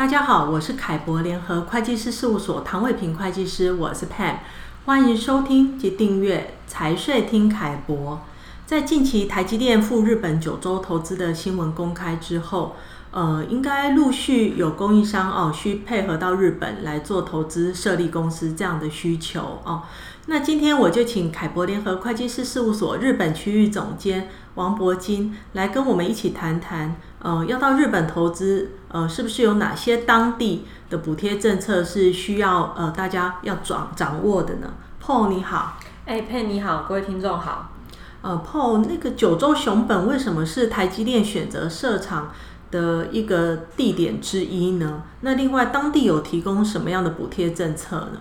大家好，我是凯博联合会计师事务所唐伟平会计师，我是 Pam，欢迎收听及订阅财税听凯博。在近期台积电赴日本九州投资的新闻公开之后，呃，应该陆续有供应商哦需配合到日本来做投资设立公司这样的需求哦。那今天我就请凯博联合会计师事务所日本区域总监王博金来跟我们一起谈谈，呃，要到日本投资，呃，是不是有哪些当地的补贴政策是需要呃大家要掌掌握的呢？Paul 你好，哎，Pam 你好，各位听众好。呃，Paul 那个九州熊本为什么是台积电选择设厂的一个地点之一呢？那另外当地有提供什么样的补贴政策呢？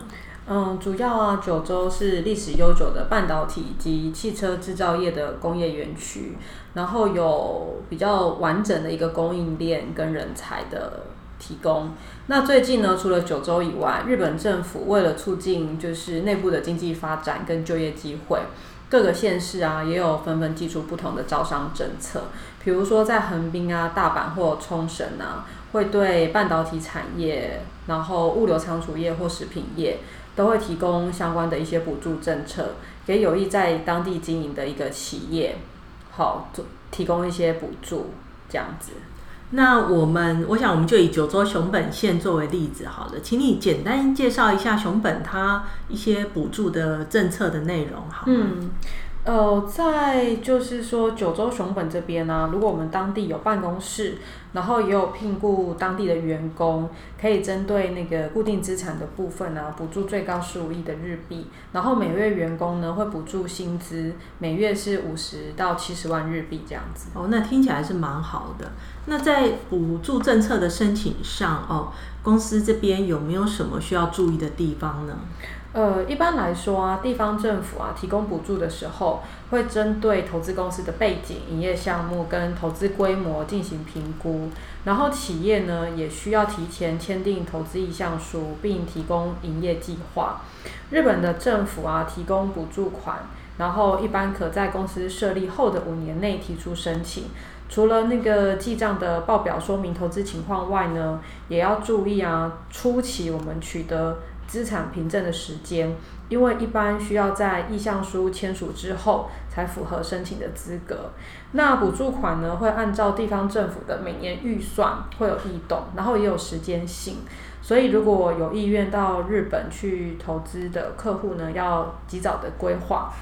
嗯，主要啊，九州是历史悠久的半导体及汽车制造业的工业园区，然后有比较完整的一个供应链跟人才的提供。那最近呢，除了九州以外，日本政府为了促进就是内部的经济发展跟就业机会，各个县市啊也有纷纷祭出不同的招商政策。比如说在横滨啊、大阪或冲绳啊，会对半导体产业，然后物流仓储业或食品业。都会提供相关的一些补助政策，给有意在当地经营的一个企业，好做提供一些补助，这样子。那我们，我想我们就以九州熊本县作为例子好了，请你简单介绍一下熊本它一些补助的政策的内容，好吗？呃，在就是说九州熊本这边呢、如果我们当地有办公室，然后也有聘雇当地的员工，可以针对那个固定资产的部分呢、补助最高十五亿的日币，然后每月员工呢会补助薪资，每月是五十到七十万日币这样子。哦，那听起来是蛮好的。那在补助政策的申请上，哦，公司这边有没有什么需要注意的地方呢？呃，一般来说啊，地方政府啊提供补助的时候，会针对投资公司的背景、营业项目跟投资规模进行评估，然后企业呢也需要提前签订投资意向书，并提供营业计划。日本的政府啊提供补助款，然后一般可在公司设立后的五年内提出申请。除了那个记账的报表说明投资情况外呢，也要注意啊，初期我们取得。资产凭证的时间，因为一般需要在意向书签署之后才符合申请的资格。那补助款呢，会按照地方政府的每年预算会有异动，然后也有时间性。所以如果有意愿到日本去投资的客户呢，要及早的规划。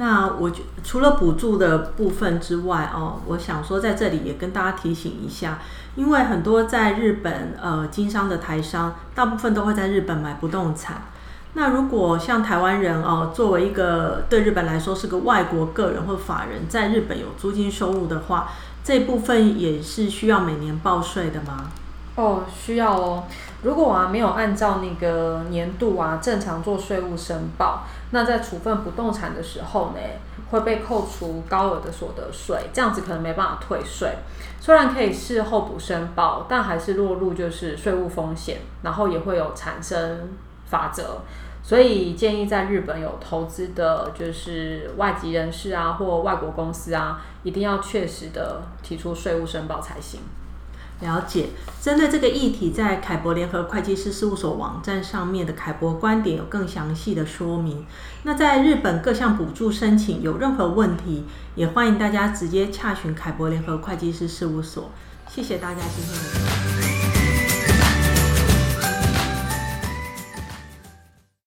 那我除了补助的部分之外哦，我想说在这里也跟大家提醒一下，因为很多在日本呃经商的台商，大部分都会在日本买不动产。那如果像台湾人哦，作为一个对日本来说是个外国个人或法人，在日本有租金收入的话，这部分也是需要每年报税的吗？哦，需要哦。如果啊没有按照那个年度啊正常做税务申报，那在处分不动产的时候呢，会被扣除高额的所得税，这样子可能没办法退税。虽然可以事后补申报，但还是落入就是税务风险，然后也会有产生罚则。所以建议在日本有投资的，就是外籍人士啊或外国公司啊，一定要确实的提出税务申报才行。了解，针对这个议题，在凯博联合会计师事务所网站上面的凯博观点有更详细的说明。那在日本各项补助申请有任何问题，也欢迎大家直接洽询凯博联合会计师事务所。谢谢大家今天的。